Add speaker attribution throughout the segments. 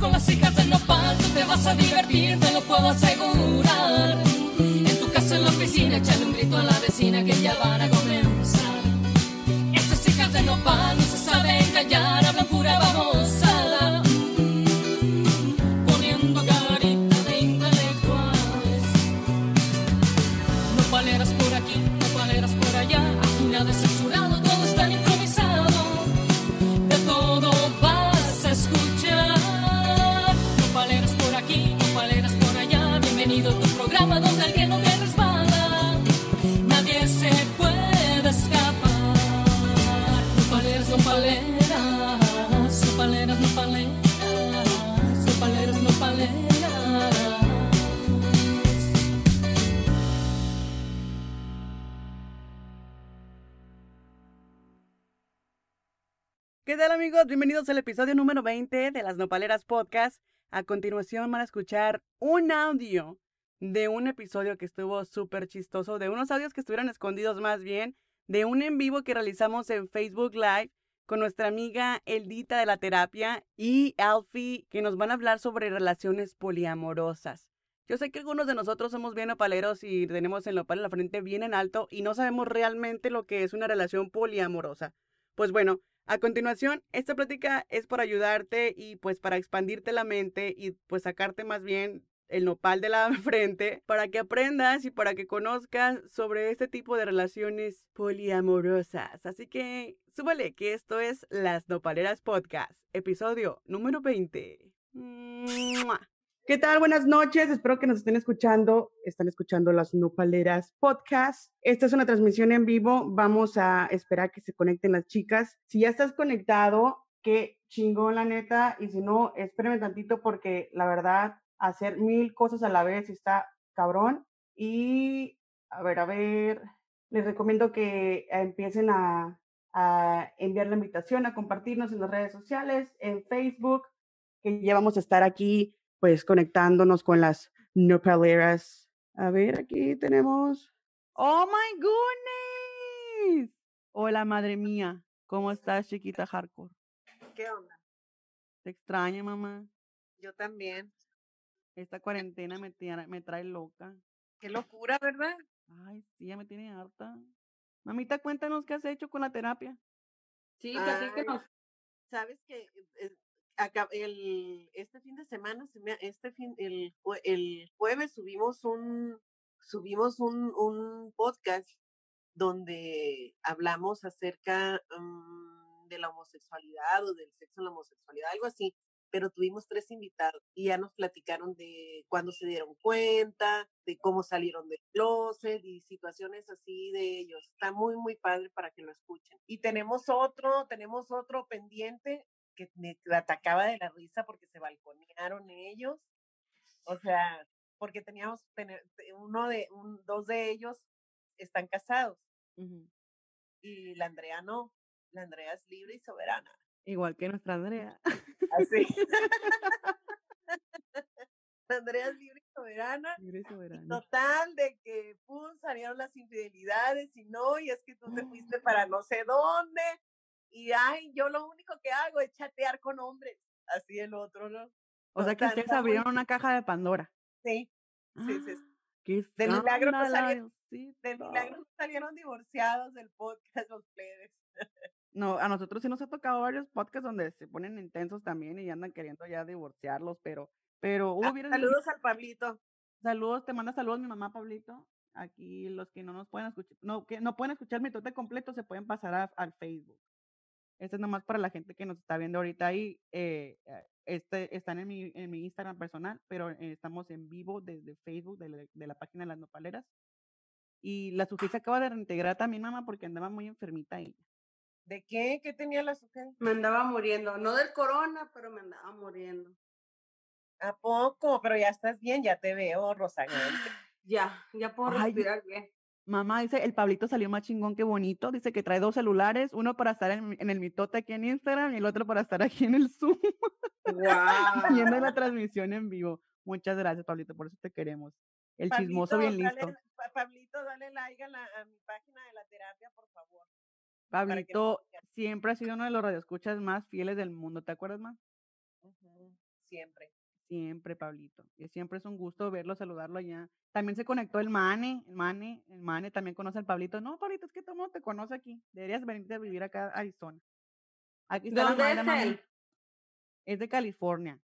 Speaker 1: con las hijas del nopal, tú te vas a divertir, te lo puedo asegurar. En tu casa, en la oficina, echale un grito a la vecina que ya van a comenzar. Estas hijas del nopal no se saben callar,
Speaker 2: Bienvenidos al episodio número 20 de las Nopaleras Podcast. A continuación van a escuchar un audio de un episodio que estuvo súper chistoso, de unos audios que estuvieron escondidos más bien, de un en vivo que realizamos en Facebook Live con nuestra amiga Eldita de la terapia y Alfie que nos van a hablar sobre relaciones poliamorosas. Yo sé que algunos de nosotros somos bien nopaleros y tenemos el nopal en la frente bien en alto y no sabemos realmente lo que es una relación poliamorosa. Pues bueno, a continuación, esta plática es para ayudarte y pues para expandirte la mente y pues sacarte más bien el nopal de la frente para que aprendas y para que conozcas sobre este tipo de relaciones poliamorosas. Así que súbale que esto es Las Nopaleras Podcast, episodio número 20. ¡Mua! ¿Qué tal? Buenas noches. Espero que nos estén escuchando. Están escuchando las Nopaleras Podcast. Esta es una transmisión en vivo. Vamos a esperar que se conecten las chicas. Si ya estás conectado, qué chingón la neta. Y si no, espérenme tantito porque la verdad, hacer mil cosas a la vez está cabrón. Y a ver, a ver, les recomiendo que empiecen a, a enviar la invitación, a compartirnos en las redes sociales, en Facebook, que ya vamos a estar aquí pues conectándonos con las nopaleras. A ver, aquí tenemos. ¡Oh, my goodness! Hola, madre mía. ¿Cómo estás, chiquita hardcore?
Speaker 3: ¿Qué onda?
Speaker 2: Te extraño, mamá.
Speaker 3: Yo también.
Speaker 2: Esta cuarentena me, tiene- me trae loca.
Speaker 3: Qué locura, ¿verdad?
Speaker 2: Ay, sí, ya me tiene harta. Mamita, cuéntanos qué has hecho con la terapia.
Speaker 4: Sí,
Speaker 3: Ay,
Speaker 4: platícanos.
Speaker 3: Sabes que acá- el, este fin de semana, este fin, el, el jueves subimos un, subimos un, un podcast donde hablamos acerca mm, de la homosexualidad o del sexo en la homosexualidad, algo así, pero tuvimos tres invitados y ya nos platicaron de cuándo se dieron cuenta, de cómo salieron del closet y situaciones así de ellos. Está muy, muy padre para que lo escuchen. Y tenemos otro, tenemos otro pendiente que me atacaba de la risa porque se balconearon ellos. O sea, porque teníamos uno de, un, dos de ellos están casados y la Andrea no. La Andrea es libre y soberana.
Speaker 2: Igual que nuestra Andrea.
Speaker 3: Así. la Andrea es libre y soberana.
Speaker 2: Libre y
Speaker 3: Y
Speaker 2: soberana.
Speaker 3: total, de que pum, salieron las infidelidades y no, y es que tú te fuiste para no sé dónde. Y ay, yo lo único que hago es chatear con hombres. Así el otro, ¿no?
Speaker 2: O sea que
Speaker 3: Total,
Speaker 2: ustedes abrieron una caja de Pandora.
Speaker 3: Sí, sí, sí.
Speaker 2: ¡Qué
Speaker 3: De milagro no
Speaker 2: escándalo,
Speaker 3: salieron- de
Speaker 2: Diosito!
Speaker 3: milagro no salieron divorciados del podcast los plebes.
Speaker 2: No, a nosotros sí nos ha tocado varios podcasts donde se ponen intensos también y andan queriendo ya divorciarlos, pero, pero
Speaker 3: Ah,
Speaker 2: vieras-
Speaker 3: saludos al Pablito.
Speaker 2: saludos, te manda saludos mi mamá Pablito. Aquí los que no nos pueden escuchar, no, que no pueden escuchar mi tote completo se pueden pasar a- al Facebook. Este es nomás para la gente que nos está viendo ahorita ahí. eh, eh, este, están en mi, en mi Instagram personal, pero eh, estamos en vivo desde Facebook de, la- de la página de las nopaleras. Y la Sofía se acaba de reintegrar también, mamá, porque andaba muy enfermita ella.
Speaker 3: ¿De qué? ¿Qué tenía la sujeción?
Speaker 4: Me andaba muriendo, no del corona, pero me andaba muriendo.
Speaker 3: ¿A poco? Pero ya estás bien, ya te veo, Rosagrande.
Speaker 4: Ya, ya puedo
Speaker 2: Ay,
Speaker 4: respirar bien.
Speaker 2: Mamá dice, el Pablito salió más chingón que bonito. Dice que trae dos celulares, uno para estar en, en el mitote aquí en Instagram y el otro para estar aquí en el Zoom, viendo la transmisión en vivo. Muchas gracias, Pablito, por eso te queremos. El
Speaker 3: Pablito,
Speaker 2: chismoso bien
Speaker 3: dale-
Speaker 2: listo.
Speaker 3: Pa- Pablito, dale like a, la- a mi página de la terapia, por favor. que
Speaker 2: Pablito siempre ha sido uno de los radioescuchas más fieles del mundo, ¿te acuerdas más?
Speaker 3: Siempre.
Speaker 2: Siempre, Pablito. Y siempre es un gusto verlo, saludarlo allá. También se conectó el Mane, el Mane, el Mane también conoce al Pablito. No, Pablito, es que todo mundo te conoce aquí. Deberías venirte a vivir acá a Arizona. Aquí está la
Speaker 4: ¿Dónde es
Speaker 2: mami.
Speaker 4: él?
Speaker 2: Es de California,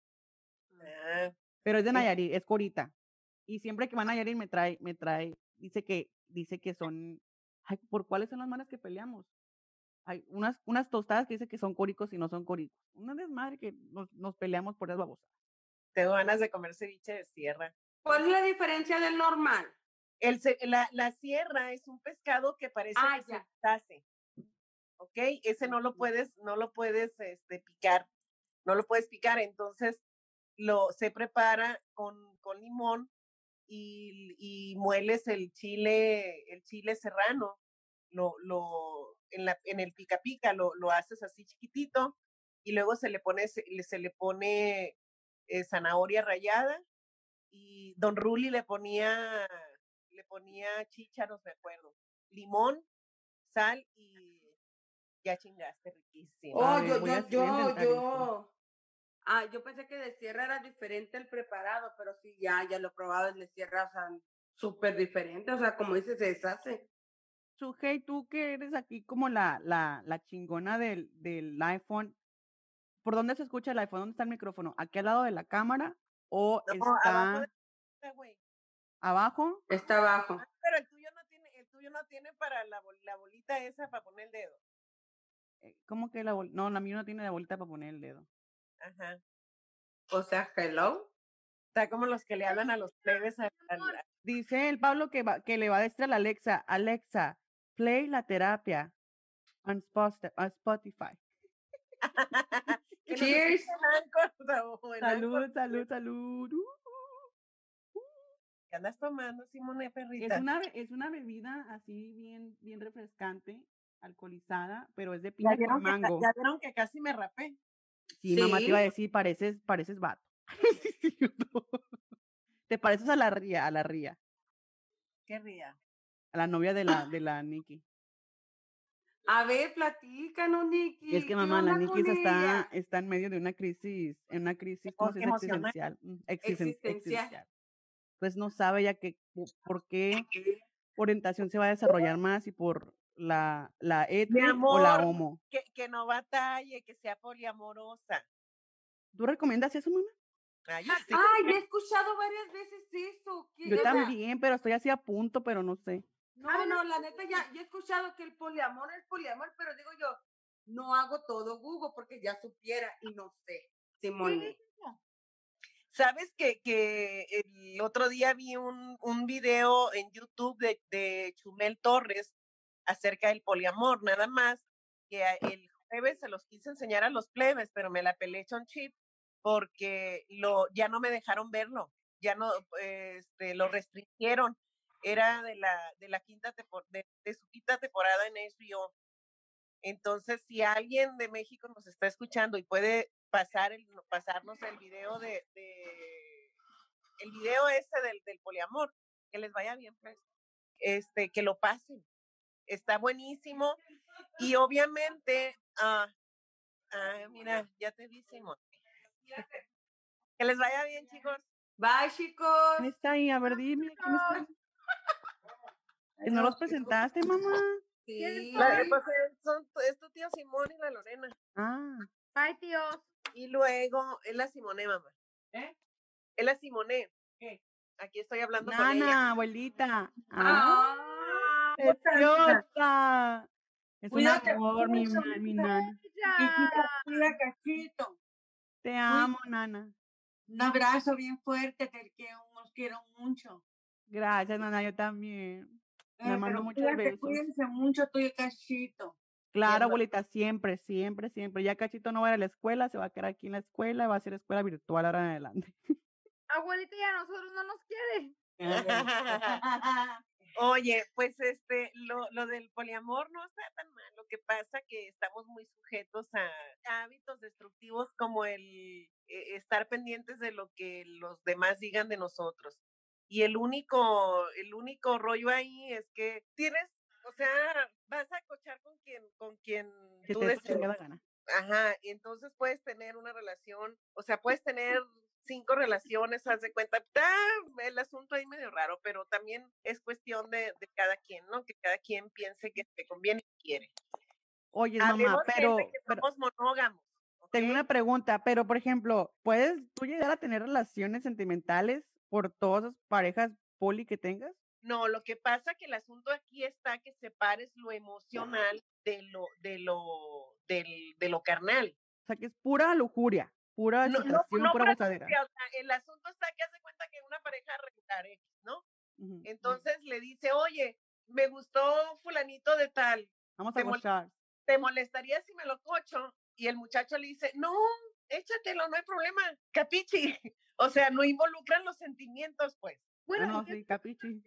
Speaker 3: Ah,
Speaker 2: pero es de. Nayarit, es Corita. Y siempre que va a Nayarit me trae, me trae, dice que, dice que son, ay, ¿por cuáles son las manas que peleamos? Hay unas, unas tostadas que dice que son córicos y no son córicos. Una desmadre que nos, nos peleamos por esas babosas.
Speaker 3: Tengo ganas de comer ceviche de sierra.
Speaker 4: ¿Cuál es la diferencia del normal?
Speaker 3: El, la, la sierra es un pescado que parece
Speaker 4: Ah,
Speaker 3: que se deshace. ¿Ok? Ese no lo puedes, no lo puedes este, picar. No lo puedes picar. Entonces, lo se prepara con, con limón y, y mueles el chile, el chile serrano. Lo, lo, en, la, en el pica pica lo, lo haces así chiquitito y luego se le pone, se, le- se le pone eh, zanahoria rallada y Don Ruli le ponía, le ponía chícharos, me acuerdo, limón, sal y ya chingaste, riquísimo.
Speaker 2: A
Speaker 4: Oh,
Speaker 2: ver,
Speaker 4: yo, yo, yo. Ah, yo pensé que de sierra era diferente el preparado, pero sí, ya, ya lo he probado, el de sierra, o sea, súper diferente, o sea, como dices, se deshace.
Speaker 2: Sujei, tú que eres aquí como la, la, la chingona del, del iPhone, ¿por dónde se escucha el iPhone? ¿Dónde está el micrófono? ¿Aquí al lado de la cámara o
Speaker 3: No,
Speaker 2: está
Speaker 3: abajo de?
Speaker 4: Está abajo.
Speaker 3: Ah, pero el tuyo no tiene, el tuyo no tiene para la, bol- la bolita esa para poner el dedo.
Speaker 2: Eh, ¿Cómo que la bolita? No, la mía no tiene la bolita para poner el dedo.
Speaker 3: Ajá.
Speaker 4: O sea, hello.
Speaker 3: Está como los que le hablan a los plebes al- al-
Speaker 2: Dice el Pablo que, va, que le va a decir a la Alexa, Alexa, play la terapia on Spotify.
Speaker 4: Cheers.
Speaker 2: Salud, salud, salud. Uh,
Speaker 3: ¿Qué andas tomando, Simone
Speaker 2: Es
Speaker 3: Perrita?
Speaker 2: una, be- es una bebida así bien, bien refrescante, alcoholizada, pero es de
Speaker 3: ¿Ya
Speaker 2: piña con
Speaker 3: que,
Speaker 2: mango.
Speaker 3: ya vieron que casi me rapé.
Speaker 2: Sí, mamá te iba a
Speaker 4: Sí.
Speaker 2: decir, pareces, pareces vato. Sí. Te pareces a la ría, a la ría,
Speaker 3: Qué ría.
Speaker 2: a la novia de la, de la Nikki.
Speaker 4: A ver, platícanos, Nikki.
Speaker 2: Es que
Speaker 4: ¿qué
Speaker 2: mamá, la Nikki está, está en medio de una crisis, en una crisis. Existencial. mm, existen-
Speaker 4: Existencial.
Speaker 2: existencial. Pues no sabe ya que, po- por qué orientación se va a desarrollar más y por la, la hetero o la homo.
Speaker 3: Que, que no batalle, que sea poliamorosa.
Speaker 2: ¿Tú recomiendas eso, mamá?
Speaker 3: Ay, sí.
Speaker 4: Ay, he escuchado varias veces eso.
Speaker 2: Yo también, pero estoy así a punto, pero no sé.
Speaker 4: No, no, la neta ya, ya he escuchado que el poliamor es poliamor, pero digo yo, no hago todo Google porque ya supiera y no sé, Simone.
Speaker 3: Sabes que, que el otro día vi un, un video en YouTube de, de Chumel Torres acerca del poliamor, nada más que el jueves se los quise enseñar a los plebes, pero me la peleé con chip porque lo, ya no me dejaron verlo, ya no, este, lo restringieron. Era de la, de la quinta tempor- de, de su quinta temporada en HBO. Entonces, si alguien de México nos está escuchando y puede pasar el, pasarnos el video de, de- el video ese del, del poliamor, que les vaya bien, pues, este, que lo pasen. Está buenísimo. Y obviamente, ah, ah, mira, ya te decimos. que les vaya bien, chicos.
Speaker 4: Bye, chicos.
Speaker 2: ¿Quién está ahí? A ver, dime. ¿quién está? ¿No los presentaste, mamá?
Speaker 4: Sí.
Speaker 3: La- pues, eh, son, es tu tío Simón y la Lorena.
Speaker 2: Ah,
Speaker 5: Bye, tíos.
Speaker 3: Y luego es la Simone, mamá.
Speaker 4: ¿Eh?
Speaker 3: Es la Simone.
Speaker 4: ¿Qué?
Speaker 3: Aquí estoy hablando con ella.
Speaker 2: Nana, abuelita. Ah,
Speaker 4: Ah,
Speaker 2: preciosa. Es un amor, mi, mi nana.
Speaker 6: Cuida, cachito.
Speaker 2: Te amo, nana.
Speaker 6: Un abrazo bien fuerte, te quiero, os quiero mucho.
Speaker 2: Gracias, nana, yo también. Me mando muchos
Speaker 6: cuídate,
Speaker 2: besos.
Speaker 6: Cuídense mucho, tú y cachito.
Speaker 2: Claro, abuelita, siempre, siempre, siempre. Ya Cachito no va a ir a la escuela, se va a quedar aquí en la escuela, va a ser escuela virtual ahora en adelante.
Speaker 5: Abuelita ya a nosotros no nos quiere.
Speaker 3: Oye, pues este, lo, lo del poliamor no está tan mal. Lo que pasa que estamos muy sujetos a hábitos destructivos como el eh, estar pendientes de lo que los demás digan de nosotros. Y el único, el único rollo ahí es que tienes, o sea, vas a cochar con quien, con quien
Speaker 2: Que
Speaker 3: tú desees.
Speaker 2: gana.
Speaker 3: Ajá, y entonces puedes tener una relación, o sea, puedes tener cinco relaciones, haz de cuenta, está el asunto ahí medio raro, pero también es cuestión de, de cada quien, ¿no? Que cada quien piense que te conviene y quiere.
Speaker 2: Oye, mamá, pero,
Speaker 3: que
Speaker 2: pero
Speaker 3: somos monógamos.
Speaker 2: tengo una pregunta, pero por ejemplo, ¿puedes tú llegar a tener relaciones sentimentales por todas las parejas poli que tengas?
Speaker 3: No, lo que pasa que el asunto aquí está que separes lo emocional de lo, de lo, del, de lo carnal.
Speaker 2: O sea, que es pura lujuria, pura
Speaker 3: No, no,
Speaker 2: excitación,
Speaker 3: no
Speaker 2: pura
Speaker 3: por
Speaker 2: gozadera.
Speaker 3: angustia, o sea, el asunto está que hace cuenta que una pareja regular X, ¿no?
Speaker 2: Ujú.
Speaker 3: Entonces le dice, oye, me gustó fulanito de tal,
Speaker 2: Vamos
Speaker 3: te
Speaker 2: a
Speaker 3: mol-. ¿te molestaría si me lo cocho? Y el muchacho le dice, no, échatelo, no hay problema, capichi. O sea, no involucran los sentimientos, pues.
Speaker 5: Bueno,
Speaker 2: no, sí, capichi.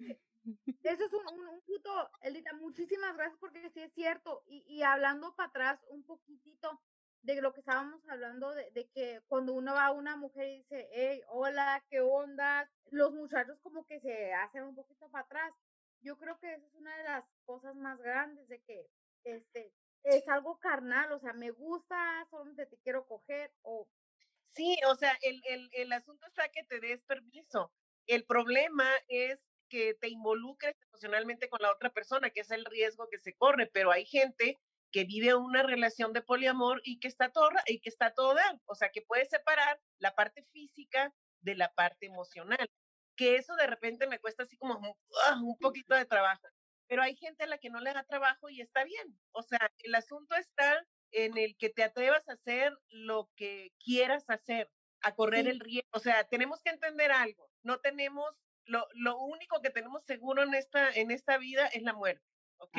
Speaker 5: Eso es un, un, un punto, Eldita, muchísimas gracias porque sí es cierto. Y, y hablando para atrás un poquitito de lo que estábamos hablando, de, de que cuando uno va a una mujer y dice, hey, hola, ¿qué onda? Los muchachos como que se hacen un poquito para atrás. Yo creo que esa es una de las cosas más grandes de que este es algo carnal, o sea, me gusta, solamente te quiero coger, o
Speaker 3: Sí, o sea, el, el, el asunto está que te des permiso. El problema es que te involucres emocionalmente con la otra persona, que es el riesgo que se corre, pero hay gente que vive una relación de poliamor y que está todo, y que está todo dar, o sea, que puede separar la parte física de la parte emocional, que eso de repente me cuesta así como un- ah, un poquito de trabajo, pero hay gente a la que no le da trabajo y está bien, o sea, el asunto está en el que te atrevas a hacer lo que quieras hacer, a correr
Speaker 5: Sí.
Speaker 3: el riesgo. O sea, tenemos que entender algo. No tenemos, lo, lo único que tenemos seguro en esta, en esta vida es la muerte, ¿ok?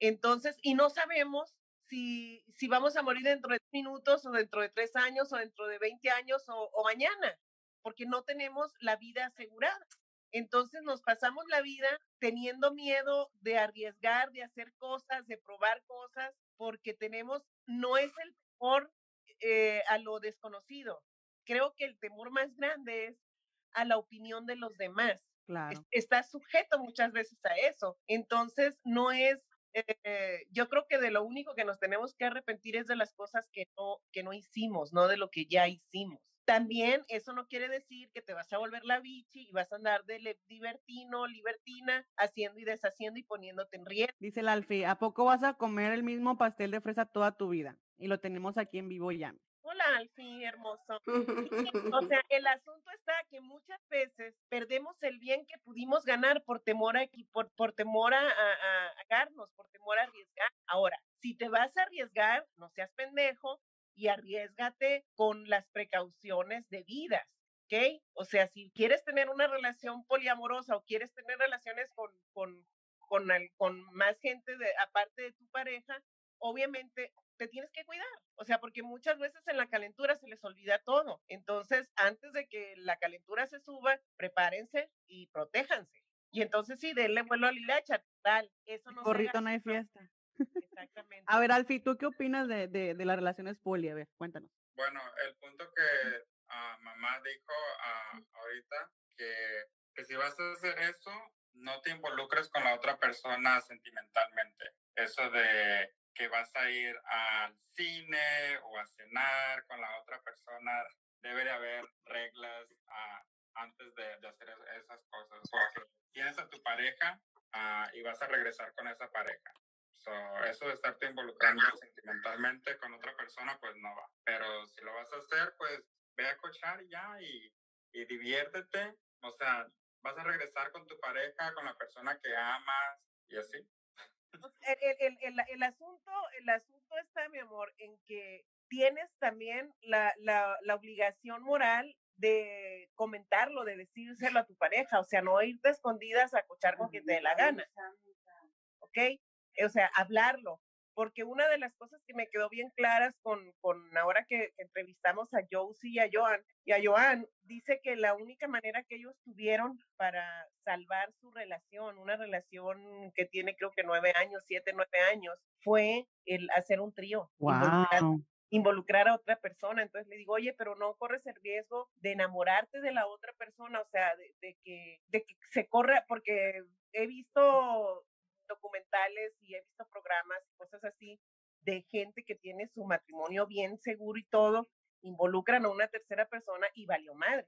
Speaker 3: Entonces, y no sabemos si, si vamos a morir dentro de minutos o dentro de tres años o dentro de 20 años o, o mañana, porque no tenemos la vida asegurada. Entonces nos pasamos la vida teniendo miedo de arriesgar, de hacer cosas, de probar cosas, porque tenemos, no es el temor eh, a lo desconocido. Creo que el temor más grande es a la opinión de los demás.
Speaker 2: Claro.
Speaker 3: Está sujeto muchas veces a eso. Entonces, no es, eh, yo creo que de lo único que nos tenemos que arrepentir es de las cosas que no, que no hicimos, no de lo que ya hicimos. También eso no quiere decir que te vas a volver la bichi y vas a andar de libertino, libertina, haciendo y deshaciendo y poniéndote en riesgo.
Speaker 2: Dice el Alfi, ¿a poco vas a comer el mismo pastel de fresa toda tu vida? Y lo tenemos aquí en vivo ya.
Speaker 3: Hola, Alfie, hermoso. O sea, el asunto está que muchas veces perdemos el bien que pudimos ganar por temor a, por, por temor a, a, a- por temor a arriesgar. Ahora, si te vas a arriesgar, no seas pendejo y arriesgate con las precauciones debidas. ¿Ok? O sea, si quieres tener una relación poliamorosa o quieres tener relaciones con, con, con, al- con más gente de, aparte de tu pareja, obviamente te tienes que cuidar. O sea, porque muchas veces en la calentura se les olvida todo. Entonces, antes de que la calentura se suba, prepárense y protéjanse. Y entonces sí, denle vuelo a la hilacha, tal. Eso no se
Speaker 2: Gorrito no hay fiesta.
Speaker 3: Exactamente.
Speaker 2: A ver, Alfi, ¿tú qué opinas de, de, de las relaciones poli? A ver, cuéntanos.
Speaker 7: Bueno, el punto que ah, mamá dijo ah, ahorita, que, que si vas a hacer eso, no te involucres con la otra persona sentimentalmente. Eso de que vas a ir al cine o a cenar con la otra persona, debe de haber reglas ah, antes de, de hacer es- esas cosas. Porque tienes a tu pareja y vas a regresar con esa pareja. So, eso de estarte involucrando sentimentalmente con otra persona, pues no va. Pero si lo vas a hacer, pues ve a cochar ya y, y diviértete. O sea, vas a regresar con tu pareja, con la persona que amas y así.
Speaker 3: Sea, el, el- el- el asunto, el asunto está, mi amor, en que tienes también la, la, la obligación moral de comentarlo, de decírselo a tu pareja, o sea, no irte escondidas a cochar con quien te dé la gana, ¿ok? O sea, hablarlo, porque una de las cosas que me quedó bien claras con, con ahora que, que entrevistamos a Josie y a Joan, y a Joan, dice que la única manera que ellos tuvieron para salvar su relación, una relación que tiene creo que nueve años, siete, nueve años, fue el hacer un trío. involucrar-
Speaker 2: Wow.
Speaker 3: involucrar a otra persona. Entonces le digo, oye, pero no corres el riesgo de enamorarte de la otra persona, o sea, de, de que, de que se corra, porque he visto documentales y he visto programas y cosas así, de gente que tiene su matrimonio bien seguro y todo, involucran a una tercera persona y valió madre,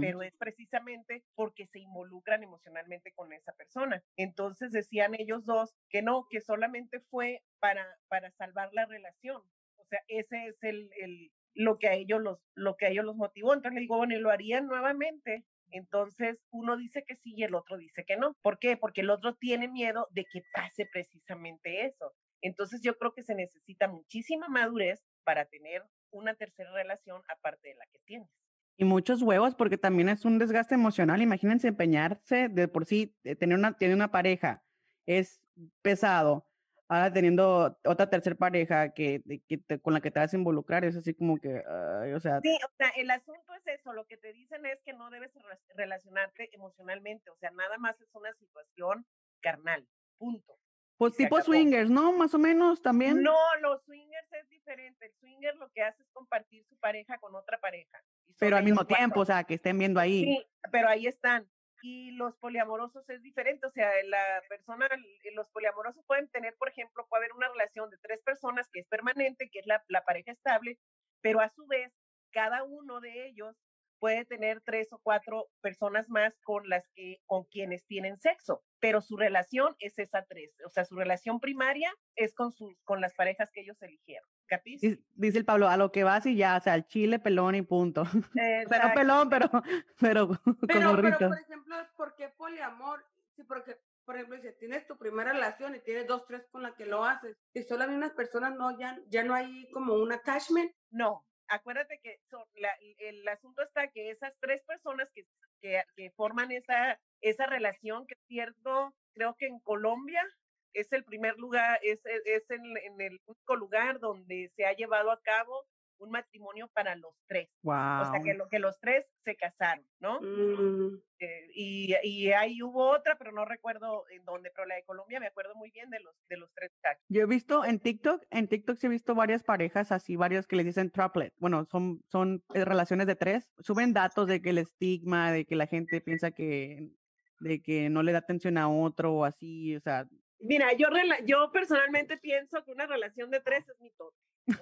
Speaker 3: pero es precisamente porque se involucran emocionalmente con esa persona. Entonces decían ellos dos que no, que solamente fue para, para salvar la relación. O sea, ese es el, el, lo que a ellos los, lo que a ellos los motivó. Entonces le digo, bueno, ¿y lo harían nuevamente? Entonces uno dice que sí y el otro dice que no. ¿Por qué? Porque el otro tiene miedo de que pase precisamente eso. Entonces yo creo que se necesita muchísima madurez para tener una tercera relación aparte de la que tienes.
Speaker 2: Y muchos huevos, porque también es un desgaste emocional. Imagínense empeñarse de por sí, eh, tener una, tener una pareja es pesado. Ahora teniendo otra tercera pareja que, que te- con la que te vas a involucrar, es así como que, ay, o sea,
Speaker 3: Sí, o sea, el asunto es eso, lo que te dicen es que no debes re- relacionarte emocionalmente, o sea, nada más es una situación carnal, punto.
Speaker 2: pues tipo
Speaker 3: acabó.
Speaker 2: swingers, ¿no? Más o menos también.
Speaker 3: No, los swingers es diferente, el swinger lo que hace es compartir su pareja con otra pareja.
Speaker 2: pero al mismo
Speaker 3: cuatro.
Speaker 2: tiempo, o sea, que estén viendo ahí.
Speaker 3: Sí, pero ahí están. Y los poliamorosos es diferente, o sea, la persona, los poliamorosos pueden tener, por ejemplo, puede haber una relación de tres personas que es permanente, que es la, la pareja estable, pero a su vez, cada uno de ellos puede tener tres o cuatro personas más con las que, con quienes tienen sexo, pero su relación es esa tres, o sea, su relación primaria es con sus, con las parejas que ellos eligieron, ¿capis?
Speaker 2: Dice, el Pablo, a lo que vas y ya, o sea, el chile, pelón y punto.
Speaker 3: Exacto.
Speaker 2: pelón, pero, pero con
Speaker 4: Pero, pero,
Speaker 2: gorrito.
Speaker 4: por ejemplo, ¿por qué poliamor? Sí, porque, por ejemplo, si tienes tu primera relación y tienes dos, tres con la que lo haces, y son las mismas personas, no, ya, ya no hay como un attachment.
Speaker 3: No, acuérdate que son la- el asunto está que esas tres personas que, que, que forman esa, esa relación, que es cierto, creo que en Colombia es el primer lugar, es, es- es en, en el único lugar donde se ha llevado a cabo un matrimonio para los tres. O sea, que,
Speaker 2: Wow.
Speaker 3: lo, que los tres se casaron, ¿no?
Speaker 4: Mm,
Speaker 3: Eh, y, y ahí hubo otra, pero no recuerdo en dónde, pero la de Colombia me acuerdo muy bien de los, de los tres muchachos.
Speaker 2: Yo he visto en TikTok, en TikTok sí he visto varias parejas así, varios que les dicen triplet. Bueno, son, son eh, relaciones de tres. Suben datos de que el estigma, de que la gente piensa que, de que no le da atención a otro o así, o sea,
Speaker 3: Mira, yo, rela- yo personalmente pienso que una relación de tres es mi todo.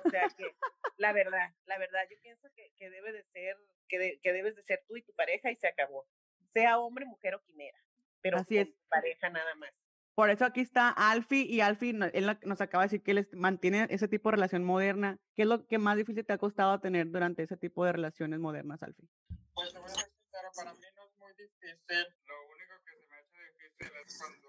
Speaker 3: O sea que, la verdad, la verdad, yo pienso que, que debe de ser, que, de- que debes de ser tú y tu pareja y se acabó. Sea hombre, mujer o quimera. Pero
Speaker 2: Así es.
Speaker 3: pareja nada más.
Speaker 2: Por eso aquí está Alfie y Alfie él no- nos acaba de decir que él mantiene ese tipo de relación moderna. ¿Qué es lo que más difícil te ha costado tener durante ese tipo de relaciones modernas, Alfie?
Speaker 7: Pues te voy a para mí no es muy difícil. Lo único que se me hace difícil es cuando,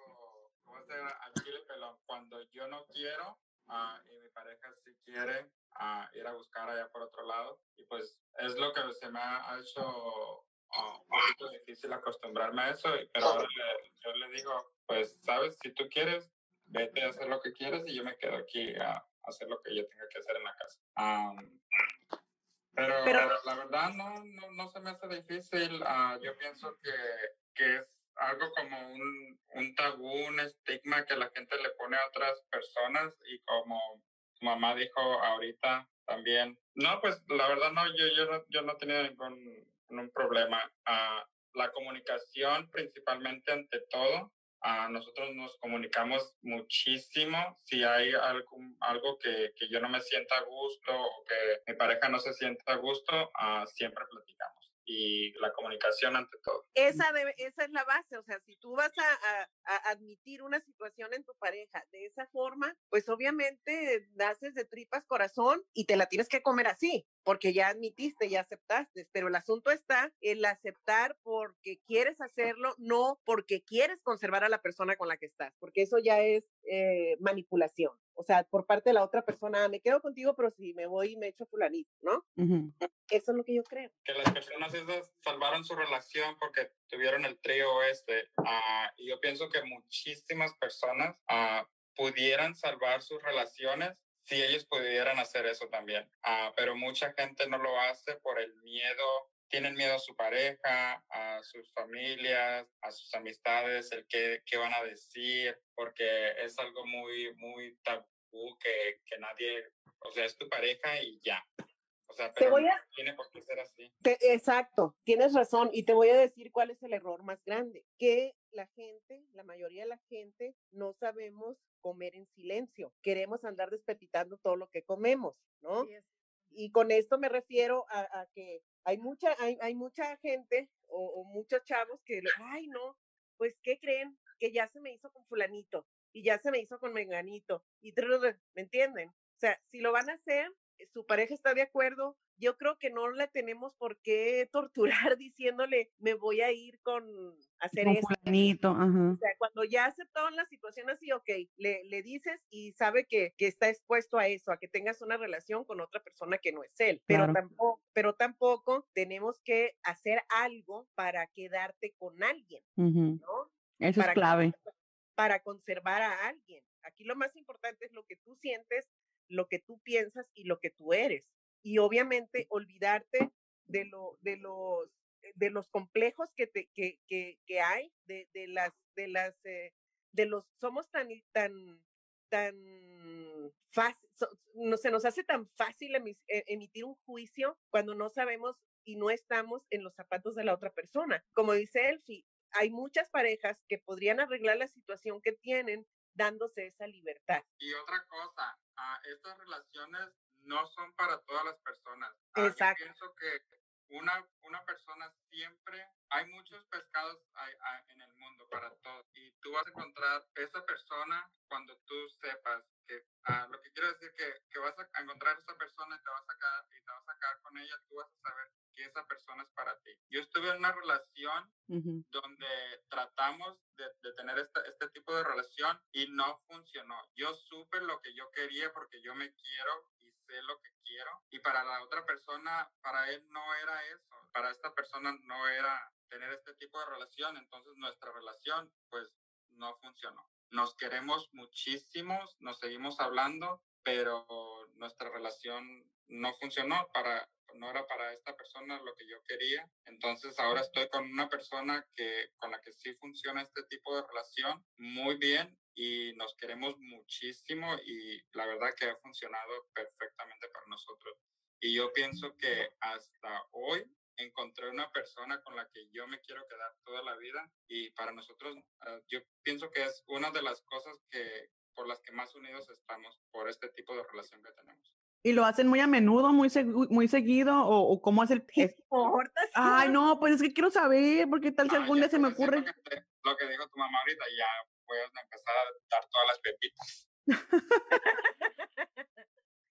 Speaker 7: pelón, cuando yo no quiero ah, y mi pareja sí quiere ah, ir a buscar allá por otro lado. Y pues es lo que se me ha hecho ah, un poquito difícil acostumbrarme a eso. Pero ahora le- yo le digo, pues, sabes, si tú quieres, vete a hacer lo que quieres y yo me quedo aquí a hacer lo que yo tenga que hacer en la casa. Am, pero,
Speaker 3: Pero-
Speaker 7: la verdad no, no, no se me hace difícil. ah, yo pienso que, que es algo como un, un tabú, un estigma que la gente le pone a otras personas y como tu mamá dijo ahorita también. No, pues la verdad no, yo, yo, no, yo no he tenido ningún, ningún problema. Ah, la comunicación principalmente ante todo. ah, nosotros nos comunicamos muchísimo. Si hay algo, algo que, que yo no me sienta a gusto o que mi pareja no se sienta a gusto, ah, siempre platicamos. Y la comunicación ante todo.
Speaker 3: Esa, debe- esa es la base, o sea, si tú vas a, a- a admitir una situación en tu pareja de esa forma, pues obviamente naces de tripas corazón y te la tienes que comer así, porque ya admitiste, ya aceptaste, pero el asunto está en aceptar porque quieres hacerlo, no porque quieres conservar a la persona con la que estás, porque eso ya es eh, manipulación. O sea, por parte de la otra persona, "Ah, me quedo contigo, pero si me voy me echo fulanito, ¿no?
Speaker 2: Ujú.
Speaker 3: Eso es lo que yo creo.
Speaker 7: que las personas esas salvaron su relación porque tuvieron el trío este. ah, y yo pienso que muchísimas personas ah, pudieran salvar sus relaciones si ellos pudieran hacer eso también. Pero mucha gente no lo hace por el miedo. Tienen miedo a su pareja, a sus familias, a sus amistades, el qué, qué van a decir, porque es algo muy, muy tabú que, que nadie, o sea, es tu pareja y ya. O sea,
Speaker 3: Te
Speaker 7: pero
Speaker 3: voy
Speaker 7: no tiene por qué ser así.
Speaker 3: Te- exacto, tienes razón y te voy a decir cuál es el error más grande, que la gente, la mayoría de la gente, no sabemos comer en silencio. Queremos andar despepitando todo lo que comemos, ¿no?
Speaker 5: Sí, es-
Speaker 3: Y con esto me refiero a, a que hay mucha, hay, hay mucha gente o, muchos chavos que, ay, no, pues, ¿qué creen? Que ya se me hizo con fulanito y ya se me hizo con menganito y ¿me entienden? O sea, si lo van a hacer, eh, su pareja está de acuerdo, yo creo que no la tenemos por qué torturar diciéndole, me voy a ir con hacer
Speaker 2: ajá.
Speaker 3: O sea, cuando ya aceptaron la situación así, ok, le, le dices y sabe que, que está expuesto a eso, a que tengas una relación con otra persona que no es él. Pero,
Speaker 2: Claro.
Speaker 3: tampoco, pero tampoco tenemos que hacer algo para quedarte con alguien. ¿no?
Speaker 2: Eso es clave.
Speaker 3: para conservar a alguien. Aquí lo más importante es lo que tú sientes, lo que tú piensas y lo que tú eres. Y obviamente olvidarte de, lo, de los de los complejos que, te, que, que, que hay, de, de las, de las, eh, de los, somos tan, tan, tan fácil, no, se nos hace tan fácil emis- e- emitir un juicio cuando no sabemos y no estamos en los zapatos de la otra persona. Como dice Elfi, hay muchas parejas que podrían arreglar la situación que tienen dándose esa libertad.
Speaker 7: Y otra cosa, ah, estas relaciones no son para todas las personas. Ah, yo pienso que una, una persona siempre, hay muchos pescados hay- hay en el mundo para todos. Y tú vas a encontrar esa persona cuando tú sepas que, ah, lo que quiero decir que, que vas a encontrar esa persona y te vas a quedar, y te vas a quedar con ella, tú vas a saber que esa persona es para ti. Yo estuve en una relación
Speaker 2: Ujú.
Speaker 7: donde tratamos de, de tener esta- este tipo de relación y no funcionó. Yo supe lo que yo quería porque yo me quiero sé lo que quiero y para la otra persona, para él no era eso, para esta persona no era tener este tipo de relación, entonces nuestra relación pues no funcionó. Nos queremos muchísimos, nos seguimos hablando, pero nuestra relación no funcionó para no era para esta persona lo que yo quería. Entonces ahora estoy con una persona que con la que sí funciona este tipo de relación muy bien y nos queremos muchísimo y la verdad que ha funcionado perfectamente para nosotros. Y yo pienso que hasta hoy encontré una persona con la que yo me quiero quedar toda la vida y para nosotros ah, yo pienso que es una de las cosas que por las que más unidos estamos por este tipo de relación que tenemos.
Speaker 2: ¿Y lo hacen muy a menudo, muy, segu- muy seguido? ¿O, o cómo es el...?
Speaker 3: ¿Qué importa?
Speaker 2: Ay, no, pues es que quiero saber, porque tal si
Speaker 7: Ah,
Speaker 2: algún día se me ocurre...
Speaker 7: Lo que, te- lo que dijo tu mamá ahorita, ya puedes empezar a dar todas las pepitas.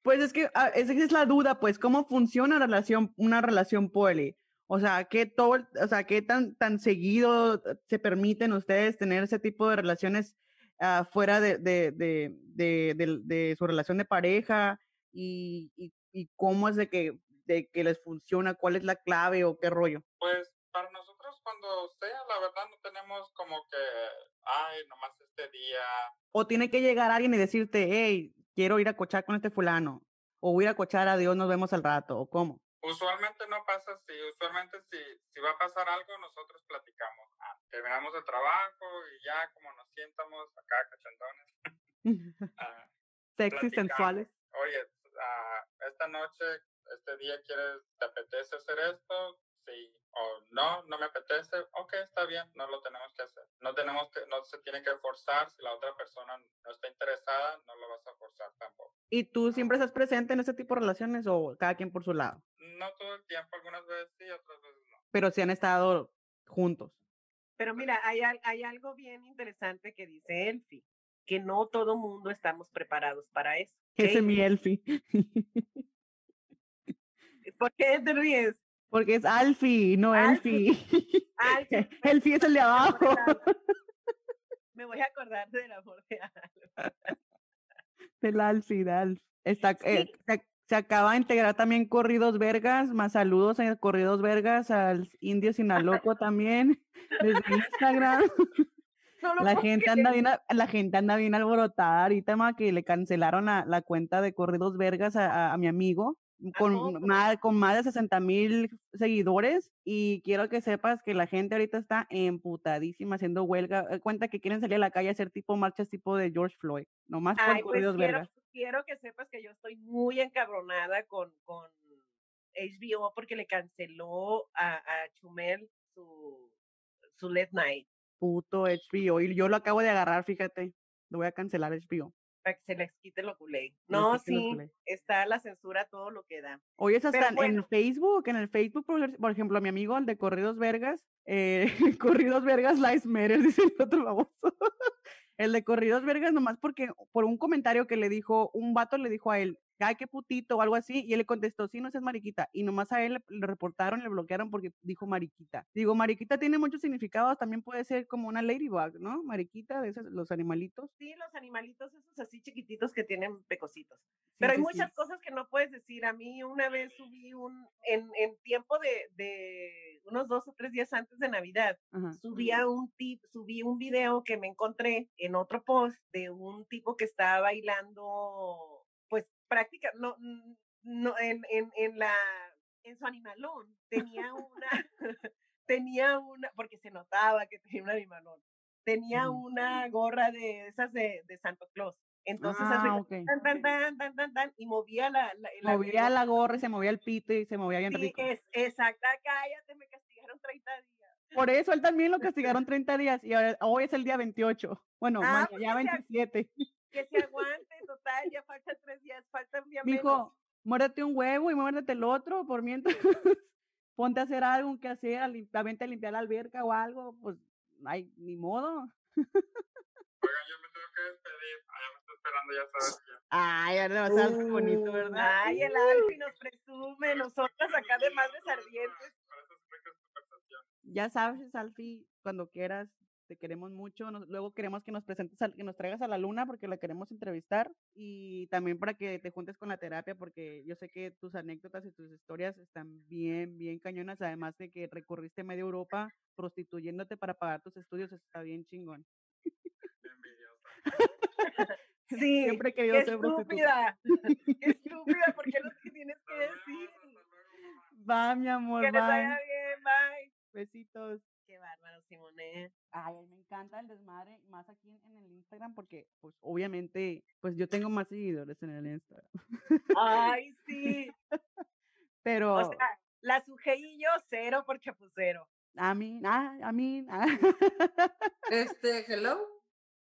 Speaker 2: Pues es que ah, esa es la duda, pues, ¿cómo funciona una relación, una relación poli? O sea, ¿qué todo, o sea, qué tan, tan seguido se permiten ustedes tener ese tipo de relaciones ah, fuera de, de, de, de su relación de pareja? Y, y, y cómo es de que, de que les funciona? ¿Cuál es la clave o qué rollo?
Speaker 7: Pues para nosotros cuando sea, la verdad no tenemos como que, ay, nomás este día.
Speaker 2: O tiene que llegar alguien y decirte, hey, quiero ir a cochar con este fulano. O voy a cochar, adiós, nos vemos al rato. ¿O cómo?
Speaker 7: Usualmente no pasa así, usualmente si, si va a pasar algo, nosotros platicamos. Ah, terminamos el trabajo y ya como nos sientamos acá cachandones. ah,
Speaker 2: Sexy, sensuales.
Speaker 7: Oye, ah, esta noche, este día quieres, te apetece hacer esto, sí, o no, no me apetece, ok, está bien, no lo tenemos que hacer. No tenemos que, no se tiene que forzar, si la otra persona no está interesada, no lo vas a forzar tampoco.
Speaker 2: ¿Y tú siempre estás presente en ese tipo de relaciones o cada quien por su lado?
Speaker 7: No todo el tiempo, algunas veces sí, otras veces no.
Speaker 2: Pero sí han estado juntos.
Speaker 3: Pero mira, hay, hay algo bien interesante que dice Elfi, que no todo mundo estamos preparados para eso.
Speaker 2: Ese es mi Elfi.
Speaker 3: ¿Por qué te ríes?
Speaker 2: Porque es Alfi, no
Speaker 3: Alfi.
Speaker 2: Elfi.
Speaker 3: Alfi,
Speaker 2: Elfi es el de abajo.
Speaker 3: Me voy a acordar del amor de Alfi.
Speaker 2: Del Alfi, del Alfi. Está, eh, se, se acaba de integrar también Corridos Vergas. Más saludos a Corridos Vergas, al Indio Sinaloco también. Desde Instagram.
Speaker 3: No
Speaker 2: La gente anda bien, a- la gente anda bien alborotada ahorita, ma, que le cancelaron la, la cuenta de Corridos Vergas a, a- a mi amigo con más, con más de 60 mil seguidores y quiero que sepas que la gente ahorita está emputadísima haciendo huelga. Cuenta que quieren salir a la calle a hacer tipo marchas tipo de George Floyd, nomás por
Speaker 3: Ay, pues quiero,
Speaker 2: Vergas.
Speaker 3: quiero que sepas que yo estoy muy encabronada con, con HBO porque le canceló a, a Chumel su, su late night.
Speaker 2: Puto HBO. Y yo lo acabo de agarrar, fíjate. Lo voy a cancelar HBO.
Speaker 3: Para que se les quite lo culé. No, sí,
Speaker 2: culé.
Speaker 3: está la censura todo lo que da.
Speaker 2: Oye, es hasta en- en
Speaker 3: bueno.
Speaker 2: Facebook, en el Facebook, por, ejemplo, a mi amigo, el de Corridos Vergas, eh, Corridos Vergas Lives Matter, dice el otro baboso. El de Corridos Vergas, nomás porque, por un comentario que le dijo, un vato le dijo a él, ay, qué putito, o algo así, y él le contestó, sí, no seas mariquita, y nomás a él le, le reportaron, le bloquearon porque dijo mariquita. Digo, mariquita tiene muchos significados, también puede ser como una ladybug, ¿no? Mariquita, de esos, los animalitos.
Speaker 3: Sí, los animalitos esos así chiquititos que tienen pecositos.
Speaker 2: Sí,
Speaker 3: Pero hay
Speaker 2: sí,
Speaker 3: muchas
Speaker 2: sí.
Speaker 3: cosas que no puedes decir. A mí una vez subí un, en, en tiempo de, de unos dos o tres días antes de Navidad,
Speaker 2: Ajá.
Speaker 3: subí a un tip, subí un video que me encontré en otro post de un tipo que estaba bailando, práctica, no, no, en, en, en la, en su animalón, tenía una, tenía una, porque se notaba que tenía un animalón, tenía una gorra de esas de, de Santo Claus. Entonces hace
Speaker 2: Ah, ok.
Speaker 3: tan, tan, tan, tan, tan, tan, y movía la, la, el
Speaker 2: Movía
Speaker 3: avión.
Speaker 2: la gorra y se movía el pito y se movía bien
Speaker 3: Sí,
Speaker 2: rico.
Speaker 3: es, exacta, cállate, me castigaron 30 días.
Speaker 2: Por eso él también lo castigaron 30 días y ahora- hoy es el día 28. Bueno,
Speaker 3: Ah,
Speaker 2: mañana
Speaker 3: pues
Speaker 2: ya
Speaker 3: que sea-
Speaker 2: 27.
Speaker 3: Que se aguante, total, ya faltan tres días, faltan un día menos.
Speaker 2: Mijo, muérdete un huevo y muérdete el otro por mientras. Ponte a hacer algo que hacer, a lim- a limpiar la alberca o algo, pues, ay, ni modo.
Speaker 7: Oigan, yo me tengo que despedir. Allá me está esperando, ya sabes.
Speaker 2: Ay, ahora va a ser algo bonito,
Speaker 3: Uh,
Speaker 2: ¿verdad?
Speaker 3: Ay, el Alfi nos presume, nosotras acá de madres ardientes.
Speaker 2: Ya sabes, Alfi, cuando quieras, te queremos mucho. nos- luego queremos que nos presentes, al- que nos traigas a la luna porque la queremos entrevistar y también para que te juntes con la terapia porque yo sé que tus anécdotas y tus historias están bien, bien cañonas. Además de que recorriste media Europa prostituyéndote para pagar tus estudios, está bien chingón.
Speaker 3: Sí,
Speaker 2: Siempre he querido
Speaker 3: qué
Speaker 2: ser prostituta.
Speaker 3: estúpida, qué estúpida, porque lo que tienes que decir.
Speaker 2: Va, mi amor,
Speaker 3: Que les
Speaker 2: bye.
Speaker 3: vaya bien, bye.
Speaker 2: Besitos.
Speaker 3: Qué bárbaro, Simone.
Speaker 2: Ay, me encanta el desmadre, más aquí en, en el Instagram, porque, pues, obviamente, pues yo tengo más seguidores en el Instagram.
Speaker 3: Ay, sí.
Speaker 2: Pero,
Speaker 3: O sea, la sujé y yo cero porque pues cero.
Speaker 2: a mí, ah, a mí, ah.
Speaker 4: Este, hello.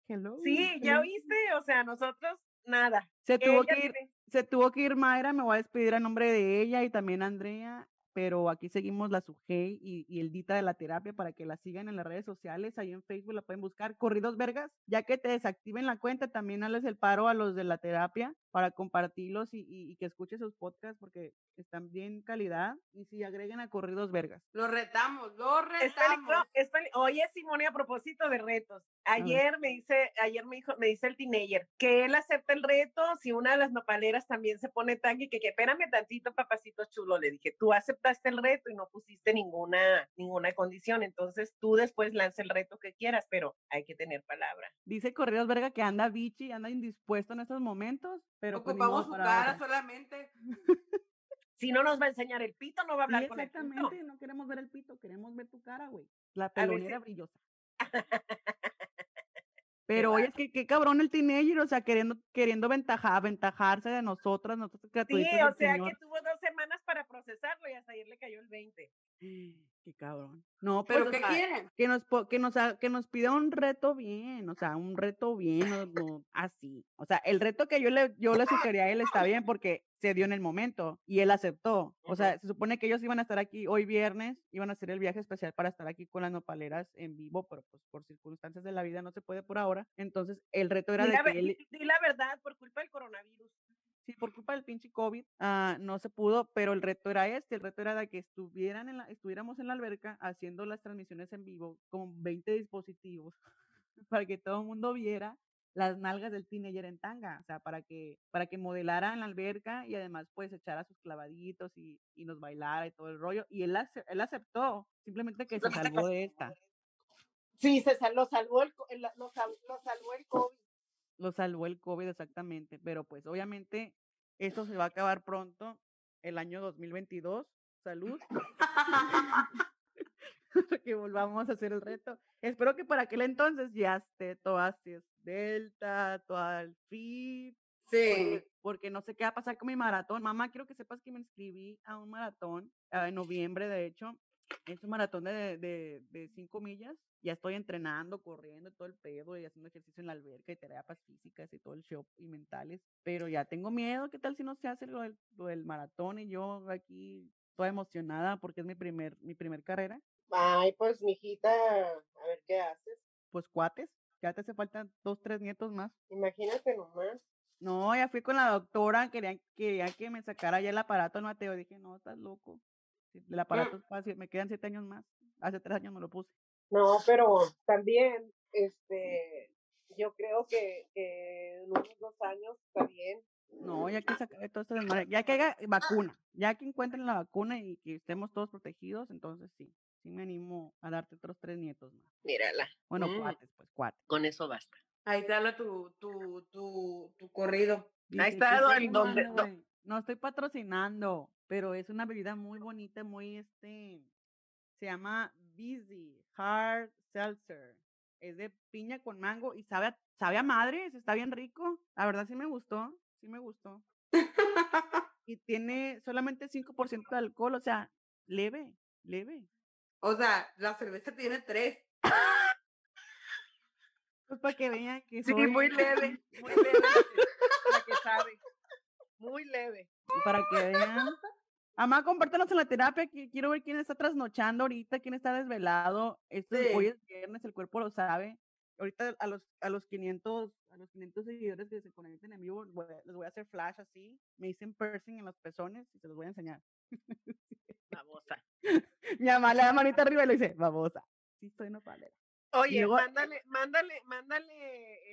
Speaker 2: Hello.
Speaker 3: Sí, ya oíste, o sea, nosotros nada.
Speaker 2: Se tuvo
Speaker 3: Ella
Speaker 2: que ir, se tuvo que ir Mayra, me voy a despedir a nombre de ella y también Andrea, pero aquí seguimos la Sujei y, y el Dita de la terapia para que la sigan en las redes sociales, ahí en Facebook la pueden buscar, Corridos Vergas, ya que te desactiven la cuenta, también hazles el paro a los de la terapia para compartirlos y, y- y que escuchen sus podcasts porque están bien calidad y si agreguen a Corridos Vergas.
Speaker 4: Lo retamos, lo
Speaker 3: Es peligro-
Speaker 4: retamos.
Speaker 3: es Oye, Simone, a propósito de retos, ayer me dice, ayer me dijo, me dice el teenager que él acepta el reto si una de las nopaleras también se pone tanque, que, que espérame tantito, papacito chulo. Le dije, tú aceptaste el reto y no pusiste ninguna, ninguna condición, entonces tú después lanza el reto que quieras, pero hay que tener palabra.
Speaker 2: Dice Corridos Verga que anda bichi, anda indispuesto en estos momentos, pero pues
Speaker 4: Ocupamos su cara solamente.
Speaker 3: Si no nos va a enseñar el pito, no va a hablar
Speaker 2: Sí,
Speaker 3: con el pito.
Speaker 2: exactamente, no queremos ver el pito, queremos ver tu cara, güey. La pelonera
Speaker 3: si-
Speaker 2: brillosa. Pero oye, es que qué cabrón el teenager, o sea, queriendo, queriendo ventaja, aventajarse de nosotras, nosotros
Speaker 3: Sí, o sea
Speaker 2: señor.
Speaker 3: que tuvo dos semanas para procesarlo y hasta ayer le cayó el 20.
Speaker 2: Qué cabrón. No, pues,
Speaker 4: ¿Pero
Speaker 2: o
Speaker 4: qué
Speaker 2: sea,
Speaker 4: quieren?
Speaker 2: que nos, que nos, que nos pida un reto bien, o sea, un reto bien, no, no, así. O sea, el reto que yo le, yo le sugerí a él está bien porque se dio en el momento y él aceptó. O sea, se supone que ellos iban a estar aquí hoy viernes, iban a hacer el viaje especial para estar aquí con las nopaleras en vivo, pero pues por circunstancias de la vida no se puede por ahora. Entonces, el reto era de
Speaker 3: la,
Speaker 2: que
Speaker 3: ve-
Speaker 2: él,
Speaker 3: di la verdad, por culpa del coronavirus.
Speaker 2: Sí, por culpa del pinche COVID, ah, no se pudo, pero el reto era este, el reto era de que estuvieran en la, estuviéramos en la alberca haciendo las transmisiones en vivo con 20 dispositivos para que todo el mundo viera las nalgas del teenager en tanga, o sea, para que, para que modelara en la alberca y además pues echara sus clavaditos y, y nos bailara y todo el rollo. Y él, ace- él aceptó, simplemente que se salvó de esta,
Speaker 3: Sí, se sal- lo salvó el, lo salvó el COVID.
Speaker 2: Lo salvó el COVID exactamente, pero pues obviamente esto se va a acabar pronto, el año 2022. Salud. que volvamos a hacer el reto. Espero que para aquel entonces ya esté toda así es Delta, toda el
Speaker 4: Sí.
Speaker 2: porque, porque no sé qué va a pasar con mi maratón. Mamá, quiero que sepas que me inscribí a un maratón ah, en noviembre, de hecho, Es un maratón de, de, de cinco millas. Ya estoy entrenando, corriendo, todo el pedo y haciendo ejercicio en la alberca y terapias físicas y todo el show y mentales. Pero ya tengo miedo. ¿Qué tal si no se hace lo del, lo del maratón y yo aquí toda emocionada porque es mi primer, mi primer carrera?
Speaker 3: Ay, pues, mijita, a ver qué haces.
Speaker 2: Pues cuates, ya te hace falta dos, tres nietos más.
Speaker 3: Imagínate nomás.
Speaker 2: No, ya fui con la doctora, quería, quería que me sacara ya el aparato al Mateo. Dije, no, estás loco. El aparato es fácil, me quedan siete años más. Hace tres años me lo puse.
Speaker 3: No, pero también, este, yo creo que, que en unos dos años está bien.
Speaker 2: No, ya que sacar todo esto desmadre, ya que haya vacuna, ya que encuentren la vacuna y que estemos todos protegidos, entonces sí, sí me animo a darte otros tres nietos más.
Speaker 3: Mírala.
Speaker 2: Bueno,
Speaker 3: Mm,
Speaker 2: cuates, pues cuates.
Speaker 3: Con eso basta.
Speaker 4: Ahí te habla tu, tu, tu, tu corrido.
Speaker 3: Ahí está,
Speaker 2: "¿Qué
Speaker 3: don-
Speaker 2: estoy
Speaker 3: donde-
Speaker 2: tomando,
Speaker 3: do-
Speaker 2: güey?". No estoy patrocinando, pero es una bebida muy bonita, muy este, se llama Busy Hard Seltzer. Es de piña con mango y sabe a, sabe a madres, está bien rico. La verdad sí me gustó, sí me gustó. Y tiene solamente 5% de alcohol, o sea, leve, leve.
Speaker 4: O sea, la cerveza tiene tres.
Speaker 2: Pues para que vean que
Speaker 3: Sí,
Speaker 2: soy,
Speaker 3: muy leve, muy leve la que, la que sabe. Muy leve.
Speaker 2: para que vean. Amá, compártanos en la terapia, que quiero ver quién está trasnochando ahorita, quién está desvelado. Esto es- hoy es viernes, el cuerpo lo sabe. Ahorita a los, a los 500, a los 500 seguidores que se conecten en vivo, les voy a hacer flash así. Me dicen piercing en los pezones y se los voy a enseñar.
Speaker 3: Babosa.
Speaker 2: Mi mamá le da manita arriba y le dice, babosa. Sí, estoy nopalera.
Speaker 3: Oye,
Speaker 2: luego-
Speaker 3: mándale, mándale, mándale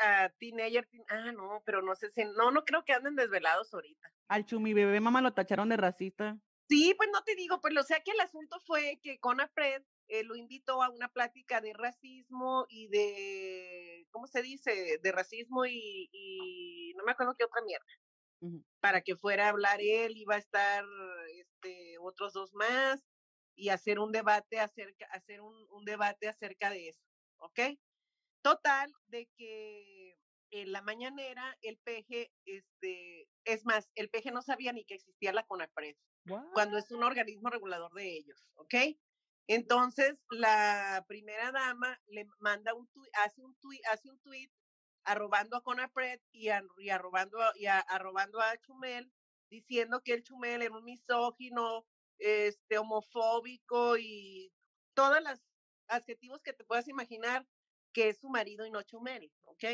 Speaker 3: a Teenager. Teen- Ah, no, pero no sé si, no, no creo que anden desvelados ahorita.
Speaker 2: Al chumi bebé mamá lo tacharon de racista.
Speaker 3: Sí, pues no te digo, pues o sea que el asunto fue que Conapred eh, lo invitó a una plática de racismo y de, ¿cómo se dice? De racismo y, y no me acuerdo qué otra mierda. Para que fuera a hablar él, iba a estar este, otros dos más y hacer un debate acerca, hacer un, un debate acerca de eso, ¿ok? Total, de que en la mañanera el peje, este, es más, el peje no sabía ni que existía la CONAPRED cuando es un organismo regulador de ellos, ¿ok? Entonces, la primera dama le manda un tuit, hace un tuit, hace un tuit arrobando a Conapred y, a- y arrobando, a- y a- arrobando a Chumel, diciendo que el Chumel era un misógino, este, homofóbico y todos los adjetivos que te puedas imaginar que es su marido y no Chumel, ¿ok?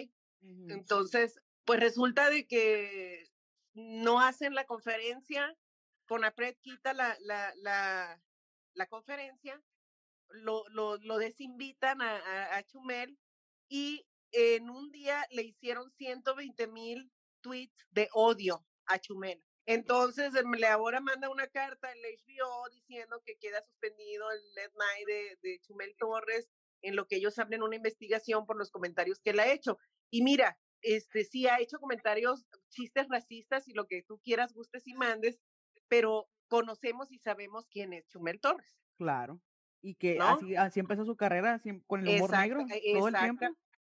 Speaker 3: Entonces, pues resulta de que no hacen la conferencia, Conapred quita la, la, la, la conferencia, lo, lo, lo desinvitan a, a, a Chumel y en un día le hicieron 120 mil tweets de odio a Chumel. Entonces, le ahora manda una carta al HBO diciendo que queda suspendido el Late Night de, de Chumel Torres en lo que ellos abren una investigación por los comentarios que él ha hecho. Y mira, este sí ha hecho comentarios, chistes racistas y lo que tú quieras, gustes y mandes, pero conocemos y sabemos quién es Chumel Torres.
Speaker 2: Claro. Y que
Speaker 3: ¿No?
Speaker 2: así, así empezó su carrera, con el humor negro,
Speaker 3: e-
Speaker 2: todo el tiempo.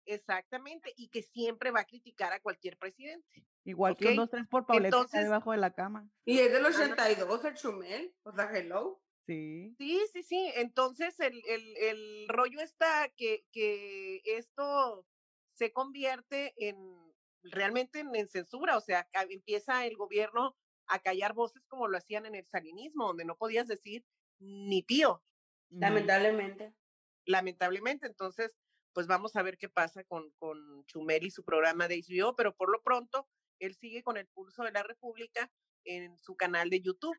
Speaker 3: Exactamente, y que siempre va a criticar a cualquier presidente.
Speaker 2: Igual que un. 2, 3 por Paulette
Speaker 3: Entonces-
Speaker 2: debajo de la cama.
Speaker 4: Y es del
Speaker 3: Ah, no.
Speaker 4: 82 el Chumel. O sea, hello.
Speaker 2: Sí.
Speaker 3: Sí, sí, sí. Entonces el, el, el rollo está que, que esto se convierte en realmente en, en censura, o sea, empieza el gobierno a callar voces como lo hacían en el salinismo, donde no podías decir ni pío.
Speaker 4: Lamentablemente.
Speaker 3: lamentablemente. Entonces, pues vamos a ver qué pasa con, con Chumel y su programa de HBO, pero por lo pronto él sigue con el pulso de la República en su canal de YouTube.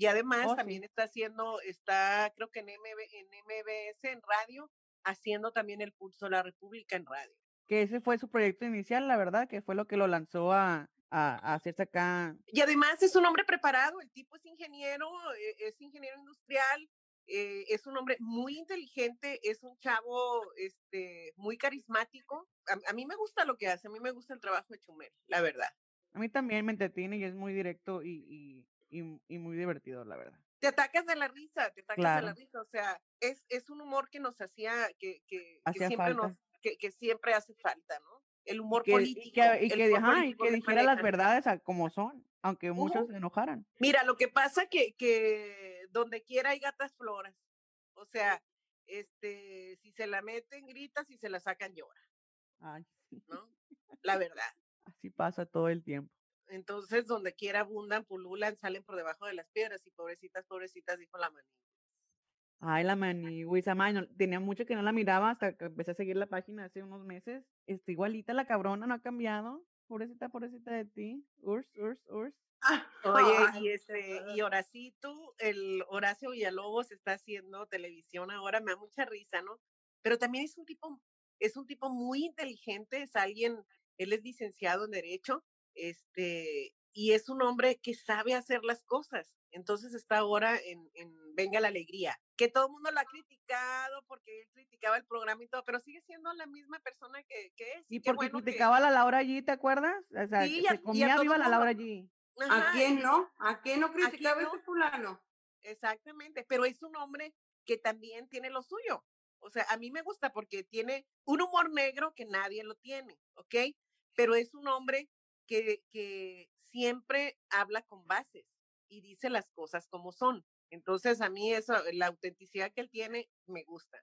Speaker 3: Y además
Speaker 2: Oh, sí.
Speaker 3: también está haciendo, está creo que en, MB, en MBS, en radio, haciendo también el pulso de la República en radio.
Speaker 2: Que ese fue su proyecto inicial, la verdad, que fue lo que lo lanzó a, a, a hacerse acá.
Speaker 3: Y además es un hombre preparado, el tipo es ingeniero, eh, es ingeniero industrial, eh, es un hombre muy inteligente, es un chavo este, muy carismático. A, a mí me gusta lo que hace, a mí me gusta el trabajo de Chumel, la verdad.
Speaker 2: A mí también me entretiene y es muy directo y, y, y, y muy divertido, la verdad.
Speaker 3: Te atacas de la risa, te atacas de la risa, o sea, es, es un humor que nos hacía, que, que, que siempre
Speaker 2: falta.
Speaker 3: nos, que, que siempre hace falta, ¿no? El humor
Speaker 2: y
Speaker 3: político.
Speaker 2: y que, y ajá, y dijera las verdades a como son, aunque muchos se enojaran.
Speaker 3: Mira, lo que pasa que, que donde quiera hay gatas floras. O sea, este, si se la meten, grita, si se la sacan, llora,
Speaker 2: Ay, sí.
Speaker 3: ¿no? La verdad.
Speaker 2: Así pasa todo el tiempo.
Speaker 3: Entonces, donde quiera abundan, pululan, salen por debajo de las piedras y pobrecitas, pobrecitas, dijo la manita.
Speaker 2: Ay, la Manigüis, ama, no- tenía mucho que no la miraba hasta que empecé a seguir la página hace unos meses. Está igualita la cabrona, no ha cambiado. Pobrecita, pobrecita de ti. Urs, urs, urs.
Speaker 3: Oye,
Speaker 4: Ay,
Speaker 3: y este, y Horacito, el Horacio Villalobos está haciendo televisión ahora, me da mucha risa, ¿no? Pero también es un tipo, es un tipo muy inteligente, es alguien, él es licenciado en Derecho, este, y es un hombre que sabe hacer las cosas. Entonces está ahora en, en Venga la Alegría, que todo el mundo lo ha criticado porque él criticaba el programa y todo, pero sigue siendo la misma persona que, que es.
Speaker 2: Y
Speaker 3: qué
Speaker 2: porque
Speaker 3: bueno que-
Speaker 2: criticaba a la Laura allí, ¿te acuerdas? O sea,
Speaker 3: Sí,
Speaker 2: se
Speaker 3: a
Speaker 2: comía viva la. Laura allí.
Speaker 4: ¿A quién no? ¿A quién no criticaba
Speaker 3: no?
Speaker 4: ese fulano?
Speaker 3: Exactamente, pero es un hombre que también tiene lo suyo. O sea, a mí me gusta porque tiene un humor negro que nadie lo tiene, ¿ok? Pero es un hombre que, que siempre habla con bases y dice las cosas como son. Entonces, a mí eso, la autenticidad que él tiene, me gusta.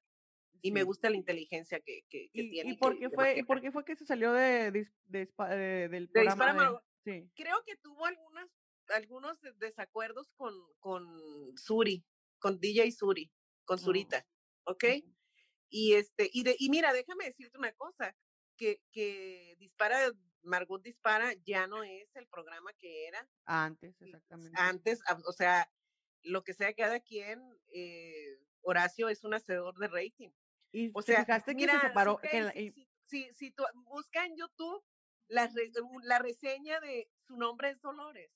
Speaker 3: Y me
Speaker 2: Sí.
Speaker 3: gusta la inteligencia que, que, que
Speaker 2: ¿Y,
Speaker 3: tiene.
Speaker 2: y por qué fue, y por qué fue que se salió de, de de- del
Speaker 3: De
Speaker 2: programa de-. Sí.
Speaker 3: Creo que tuvo algunas, algunos de- desacuerdos con, con Suri, con DJ Suri, con
Speaker 2: Oh.
Speaker 3: Zurita, ¿ok?
Speaker 2: Ujú.
Speaker 3: Y este, y de, y mira, déjame decirte una cosa, que, que Dispara, Margot Dispara ya no es el programa que era
Speaker 2: Antes, exactamente.
Speaker 3: antes, o sea, lo que sea cada quien, eh, Horacio es un hacedor de rating.
Speaker 2: Y
Speaker 3: O sea,
Speaker 2: fijaste que
Speaker 3: mira,
Speaker 2: se separó.
Speaker 3: Sujei,
Speaker 2: que
Speaker 3: si,
Speaker 2: y-
Speaker 3: si, si- si tú busca en YouTube la, la reseña de su nombre es Dolores.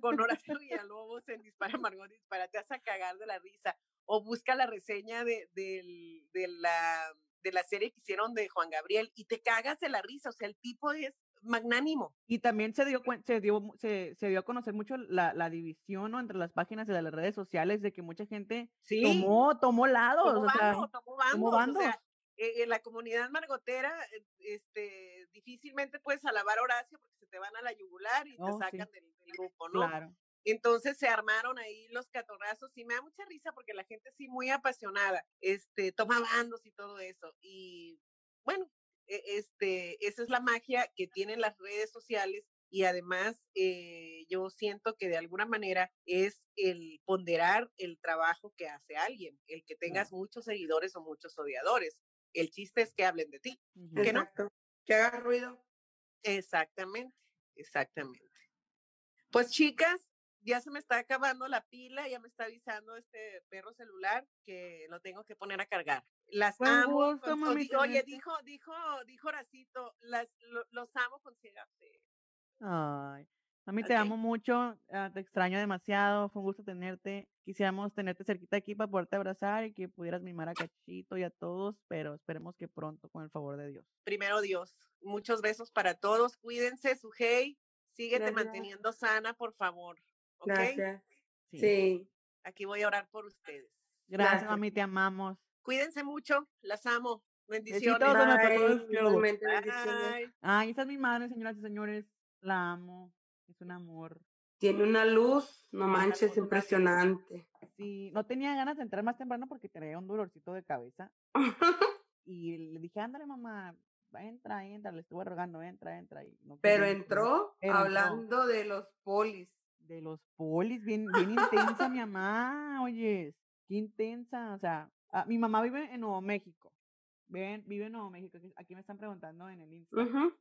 Speaker 3: Con Horacio Villalobos en Dispara Margot Dispara, te vas a cagar de la risa. O busca la reseña de, del- de, la, de la serie que hicieron de Juan Gabriel y te cagas de la risa. O sea, el tipo es magnánimo.
Speaker 2: Y también se dio, se dio, se, se dio a conocer mucho la, la división ¿no? entre las páginas de las redes sociales de que mucha gente
Speaker 3: Sí.
Speaker 2: tomó, tomó lados.
Speaker 3: tomó
Speaker 2: o sea,
Speaker 3: bando, tomó bandos,
Speaker 2: tomó
Speaker 3: o sea,
Speaker 2: bandos.
Speaker 3: eh, en la comunidad margotera, eh, este, difícilmente puedes alabar a Horacio porque se te van a la yugular y te
Speaker 2: Oh, sí.
Speaker 3: sacan del, del grupo, ¿no?
Speaker 2: claro.
Speaker 3: Entonces se armaron ahí los catorrazos y me da mucha risa porque la gente sí muy apasionada, este, toma bandos y todo eso. Y bueno, e- este, esa es la magia que tienen las redes sociales y además eh, yo siento que de alguna manera es el ponderar el trabajo que hace alguien, el que tengas muchos seguidores o muchos odiadores. El chiste es que hablen de ti. ¿Que no?
Speaker 4: Exacto. Que haga ruido.
Speaker 3: Exactamente, exactamente. Pues chicas, ya se me está acabando la pila, ya me está avisando este perro celular que lo tengo que poner a cargar. Las
Speaker 2: Fue un
Speaker 3: amo.
Speaker 2: gusto,
Speaker 3: con-
Speaker 2: mami,
Speaker 3: oye, dijo, dijo, dijo Horacito, las, lo- los amo con ciega fe.
Speaker 2: Ay, mami, te
Speaker 3: Ok.
Speaker 2: amo mucho, ah, te extraño demasiado, fue un gusto tenerte. Quisiéramos tenerte cerquita aquí para poderte abrazar y que pudieras mimar a Cachito y a todos, pero esperemos que pronto, con el favor de Dios.
Speaker 3: Primero Dios, muchos besos para todos, cuídense, Sujei, síguete
Speaker 4: Gracias.
Speaker 3: manteniendo sana, por favor.
Speaker 4: Gracias.
Speaker 2: Sí.
Speaker 4: Sí.
Speaker 3: Aquí voy a orar por ustedes.
Speaker 2: Gracias,
Speaker 4: Gracias.
Speaker 2: mami, te amamos.
Speaker 3: Cuídense mucho, las amo. Bendiciones.
Speaker 4: Bye.
Speaker 2: Ay, esa es mi madre, señoras y señores. La amo. Es un amor.
Speaker 4: Tiene una luz, no manches,
Speaker 3: luz,
Speaker 4: impresionante.
Speaker 2: Sí, no tenía ganas de entrar más temprano porque traía un dolorcito de cabeza. Y le dije, ándale, mamá, entra, entra. Le estuve rogando, entra, entra. Y no
Speaker 4: Pero
Speaker 2: quería entrar.
Speaker 4: entró
Speaker 2: Pero entró.
Speaker 4: hablando de los polis.
Speaker 2: De los polis, bien, bien intensa mi mamá, oyes. Qué intensa. O sea, ah, mi mamá vive en Nuevo México. Ven, vive en Nuevo México. aquí- me están preguntando en el Insta.
Speaker 4: Ujú.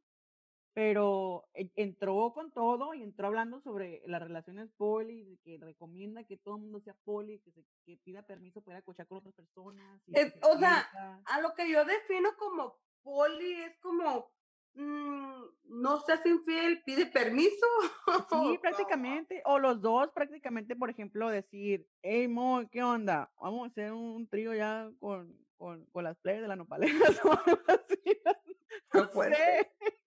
Speaker 2: pero entró con todo y entró hablando sobre las relaciones poli, de que recomienda que todo el mundo sea poli, que, se, que pida permiso para cochar con otras personas. y
Speaker 4: Es-
Speaker 2: que se
Speaker 4: o sea. A lo que yo defino como poli es como mm, no seas infiel, pide permiso.
Speaker 2: Sí, prácticamente, o los dos prácticamente, por ejemplo, decir, hey, Mo, ¿qué onda? Vamos a hacer un trío ya con, con, con las players de la nopalera o algo así.
Speaker 4: Qué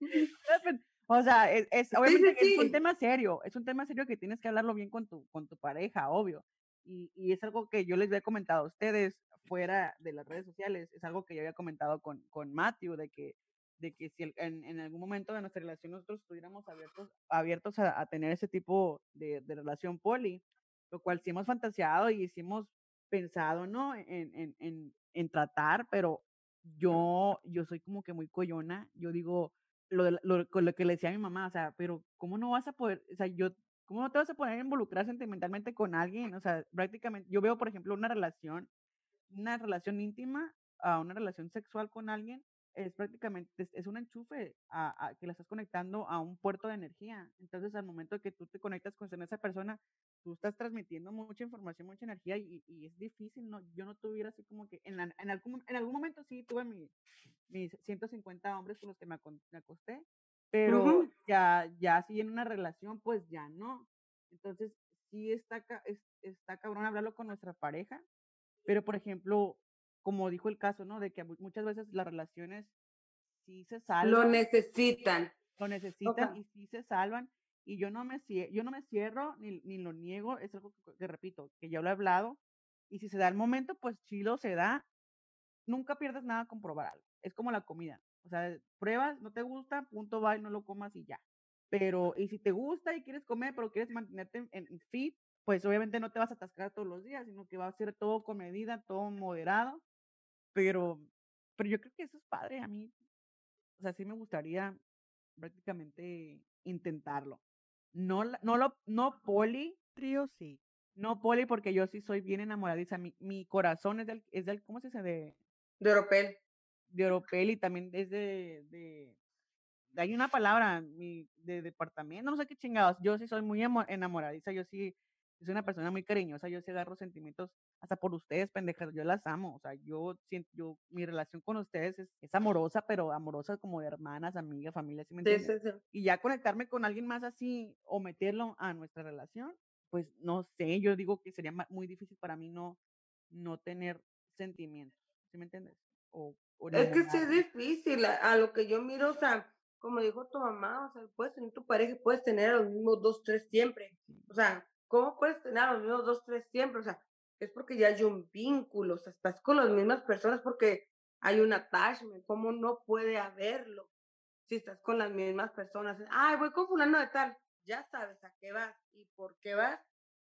Speaker 2: No sé. O sea, es, es- obviamente es un tema serio, es un tema serio que tienes que hablarlo bien con tu, con tu pareja, obvio. Y, y es algo que yo les había comentado a ustedes fuera de las redes sociales, es algo que yo había comentado con, con Matthew, de que, de que si en, en algún momento de nuestra relación nosotros estuviéramos abiertos, abiertos a, a tener ese tipo de, de relación poli, lo cual sí hemos fantaseado y sí hemos pensado, ¿no? En, en, en, en tratar, pero yo, yo soy como que muy coyona, yo digo, lo, de lo, lo que le decía a mi mamá, o sea, pero ¿cómo no vas a poder, o sea, yo, ¿cómo no te vas a poder involucrar sentimentalmente con alguien? O sea, prácticamente, yo veo, por ejemplo, una relación, una relación íntima a una relación sexual con alguien, es prácticamente, es, un enchufe a, a que la estás conectando a un puerto de energía. Entonces, al momento que tú te conectas con esa persona, tú estás transmitiendo mucha información, mucha energía y, y es difícil, ¿no? Yo no tuviera así como que, en, la- en, algún, en algún momento sí tuve mi, mis 150 hombres con los que me, acosté, pero ya, ya así en una relación, pues ya no. Entonces, sí está, ca- es- está cabrón hablarlo con nuestra pareja, pero por ejemplo, como dijo el caso, ¿no? De que mu- muchas veces las relaciones sí se
Speaker 4: Lo
Speaker 2: salvan,
Speaker 4: necesitan.
Speaker 2: lo necesitan
Speaker 4: Oja.
Speaker 2: y sí se salvan. Y yo no me, yo no me cierro ni, ni lo niego, es algo que, que repito, que ya lo he hablado. Y si se da el momento, pues chilo se da. Nunca pierdes nada con probar algo. Es como la comida. O sea, pruebas, no te gusta, punto, va y no lo comas y ya. Pero, y si te gusta y quieres comer, pero quieres mantenerte en, en fit, pues obviamente no te vas a atascar todos los días, sino que va a ser todo con medida, todo moderado. Pero, pero yo creo que eso es padre a mí. O sea, sí me gustaría prácticamente intentarlo. No, no lo, no poli,
Speaker 8: Trío sí.
Speaker 2: no poli, porque yo sí soy bien enamoradiza. Mi, mi corazón es del, es del, ¿cómo se dice? De,
Speaker 4: De Oropel.
Speaker 2: de Oropel y también es de, de, de- hay una palabra, mi, de departamento, no sé qué chingados. Yo sí soy muy enamoradiza, yo sí soy una persona muy cariñosa, yo sí agarro sentimientos hasta por ustedes, pendejas, yo las amo, o sea, yo siento, yo, mi relación con ustedes es, es amorosa, pero amorosa como de hermanas, amigas, familia, ¿sí me entiendes?
Speaker 4: sí, sí.
Speaker 2: y ya conectarme con alguien más así o meterlo a nuestra relación, pues no sé, yo digo que sería muy difícil para mí no, no tener sentimientos, ¿sí me entiendes? O, o
Speaker 4: Es que sí es difícil, a, a lo que yo miro, o sea, como dijo tu mamá, o sea, puedes tener tu pareja y puedes tener a los mismos dos, tres siempre. O sea, ¿cómo puedes tener a los mismos dos, tres siempre? O sea, es porque ya hay un vínculo, o sea, estás con las mismas personas porque hay un attachment, ¿cómo no puede haberlo? Si estás con las mismas personas, ay, voy con fulano de tal, ya sabes a qué vas y por qué vas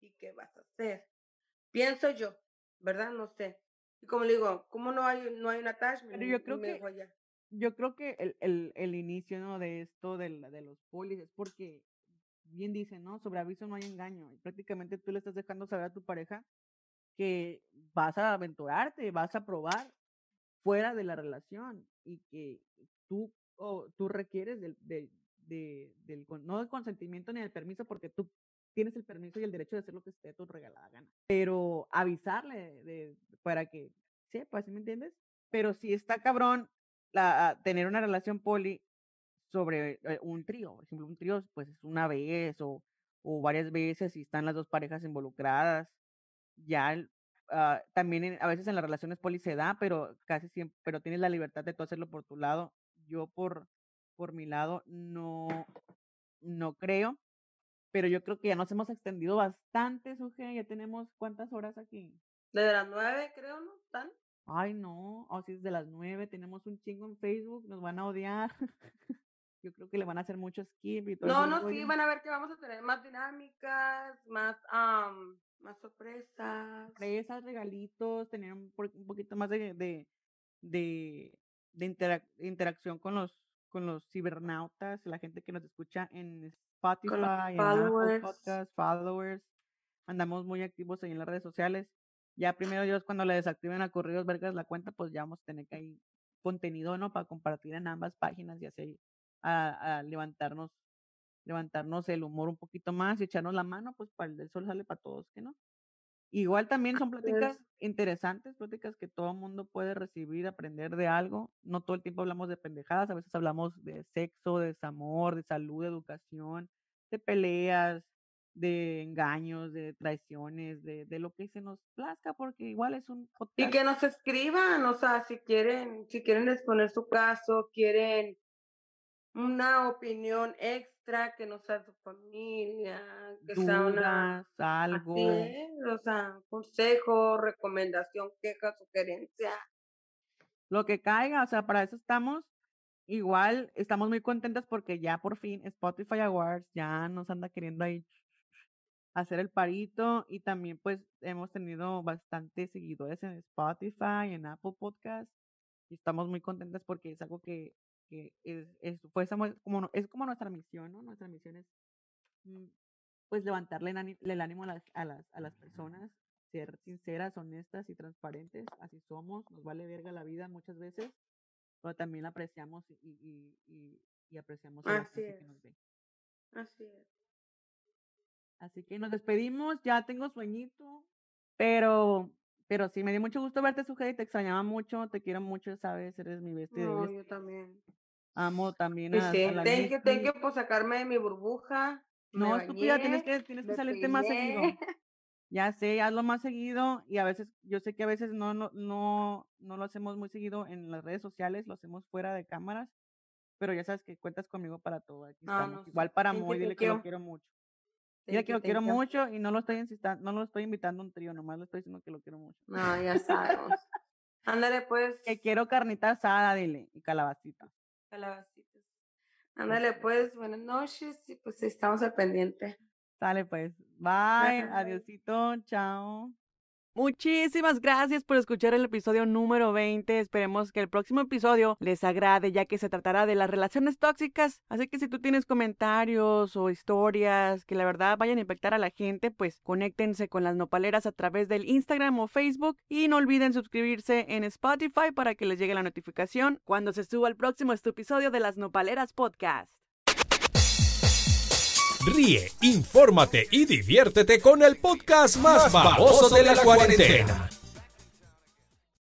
Speaker 4: y qué vas a hacer. Pienso yo, ¿verdad? No sé. Y como le digo, ¿cómo no hay, no hay un attachment?
Speaker 2: Pero yo creo
Speaker 4: me
Speaker 2: que- Yo creo que el, el, el inicio ¿no? de esto de, la- de los polis es porque, bien dicen, ¿no? Sobre aviso no hay engaño. Y prácticamente tú le estás dejando saber a tu pareja que vas a aventurarte, vas a probar fuera de la relación y que tú, o tú requieres del, del, de- del, con- no del consentimiento ni del permiso porque tú tienes el permiso y el derecho de hacer lo que esté tu regalada gana. Pero avisarle de, para que, pues, ¿sí me entiendes? Pero si está cabrón la, a tener una relación poli sobre eh, un trío, por ejemplo, un trío pues es una vez o, o varias veces y están las dos parejas involucradas, ya ah, también en- a veces en las relaciones poli se da, pero casi siempre, pero tienes la libertad de tú hacerlo por tu lado. Yo por, por mi lado no, no creo, pero yo creo que ya nos hemos extendido bastante, Suje, ya tenemos cuántas horas aquí.
Speaker 4: desde las nueve, creo, ¿no? ¿Están?
Speaker 2: Ay, no, así es de las nueve, tenemos un chingo en Facebook, nos van a odiar. Yo creo que le van a hacer mucho skip y todo
Speaker 4: No, no, sí, van a ver que vamos a tener más dinámicas, más, am, más sorpresas.
Speaker 2: sorpresas, regalitos, tener un, un poquito más de, de, de, de interac- interacción con los, con los cibernautas, la gente que nos escucha en Spotify, en Apple
Speaker 4: followers.
Speaker 2: Podcast, followers. Andamos muy activos ahí en las redes sociales. Ya primero Dios, cuando le desactiven a Correos Vergas la cuenta, pues ya vamos a tener que ahí contenido, ¿no? Para compartir en ambas páginas y así a, a levantarnos levantarnos el humor un poquito más y echarnos la mano, pues para el del sol sale para todos, ¿que no? Igual también son pláticas interesantes, pláticas que todo el mundo puede recibir, aprender de algo. No todo el tiempo hablamos de pendejadas, a veces hablamos de sexo, de desamor, de salud, de educación, de peleas, de engaños, de traiciones, de, de lo que se nos plazca, porque igual es un
Speaker 4: Y
Speaker 2: podcast.
Speaker 4: que nos escriban, o sea, si quieren, si quieren exponer su caso, quieren una opinión extra que no sea su familia, que sea una
Speaker 2: algo.
Speaker 4: así o sea, consejo, recomendación, queja, sugerencia.
Speaker 2: lo que caiga, o sea, para eso estamos. Igual estamos muy contentas porque ya por fin Spotify Awards ya nos anda queriendo ahí hacer el parito y también pues hemos tenido bastantes seguidores en Spotify, en Apple Podcast y estamos muy contentas porque es algo que, que es, pues, como, es como nuestra misión, ¿no? Nuestra misión es mm, pues levantarle el ánimo a las, a las, a las personas, ser sinceras, honestas y transparentes, así somos, nos vale verga la vida muchas veces, pero también la apreciamos y, y, y, y apreciamos a la gente que nos ve.
Speaker 4: Así es.
Speaker 2: Así que nos despedimos, ya tengo sueñito, pero, pero sí, me dio mucho gusto verte, Sujei, te extrañaba mucho, te quiero mucho, sabes, eres mi bestia
Speaker 4: No, yo también.
Speaker 2: Amo también a,
Speaker 4: sí,
Speaker 2: a la
Speaker 4: thank you, thank
Speaker 2: Nicky.
Speaker 4: you por sacarme de mi burbuja.
Speaker 2: No, estúpida, tienes que, tienes que salirte más seguido. Ya sé, hazlo más seguido y a veces, yo sé que a veces no, no, no, no lo hacemos muy seguido en las redes sociales, lo hacemos fuera de cámaras, pero ya sabes que cuentas conmigo para todo, aquí estamos.
Speaker 4: no,
Speaker 2: Igual
Speaker 4: sí.
Speaker 2: para Moy, dile que lo quiero mucho. Dile que lo quiero mucho y no lo estoy insistando, no lo estoy invitando a un trío, nomás le estoy diciendo que lo quiero mucho.
Speaker 4: No, ya sabemos. Ándale, pues.
Speaker 2: Que quiero carnita asada, dile, y calabacita.
Speaker 4: Calabacitas. Ándale, pues. Buenas noches y pues estamos al pendiente.
Speaker 2: Sale pues. Bye.
Speaker 4: Bye.
Speaker 2: Adiosito. Chao. Muchísimas gracias por escuchar el episodio número 20. Esperemos que el próximo episodio les agrade ya que se tratará de las relaciones tóxicas. Así que si tú tienes comentarios o historias que la verdad vayan a impactar a la gente, pues conéctense con las nopaleras a través del Instagram o Facebook y no olviden suscribirse en Spotify para que les llegue la notificación cuando se suba el próximo episodio de las Nopaleras Podcast.
Speaker 8: Ríe, infórmate y diviértete con el podcast más baboso de la cuarentena.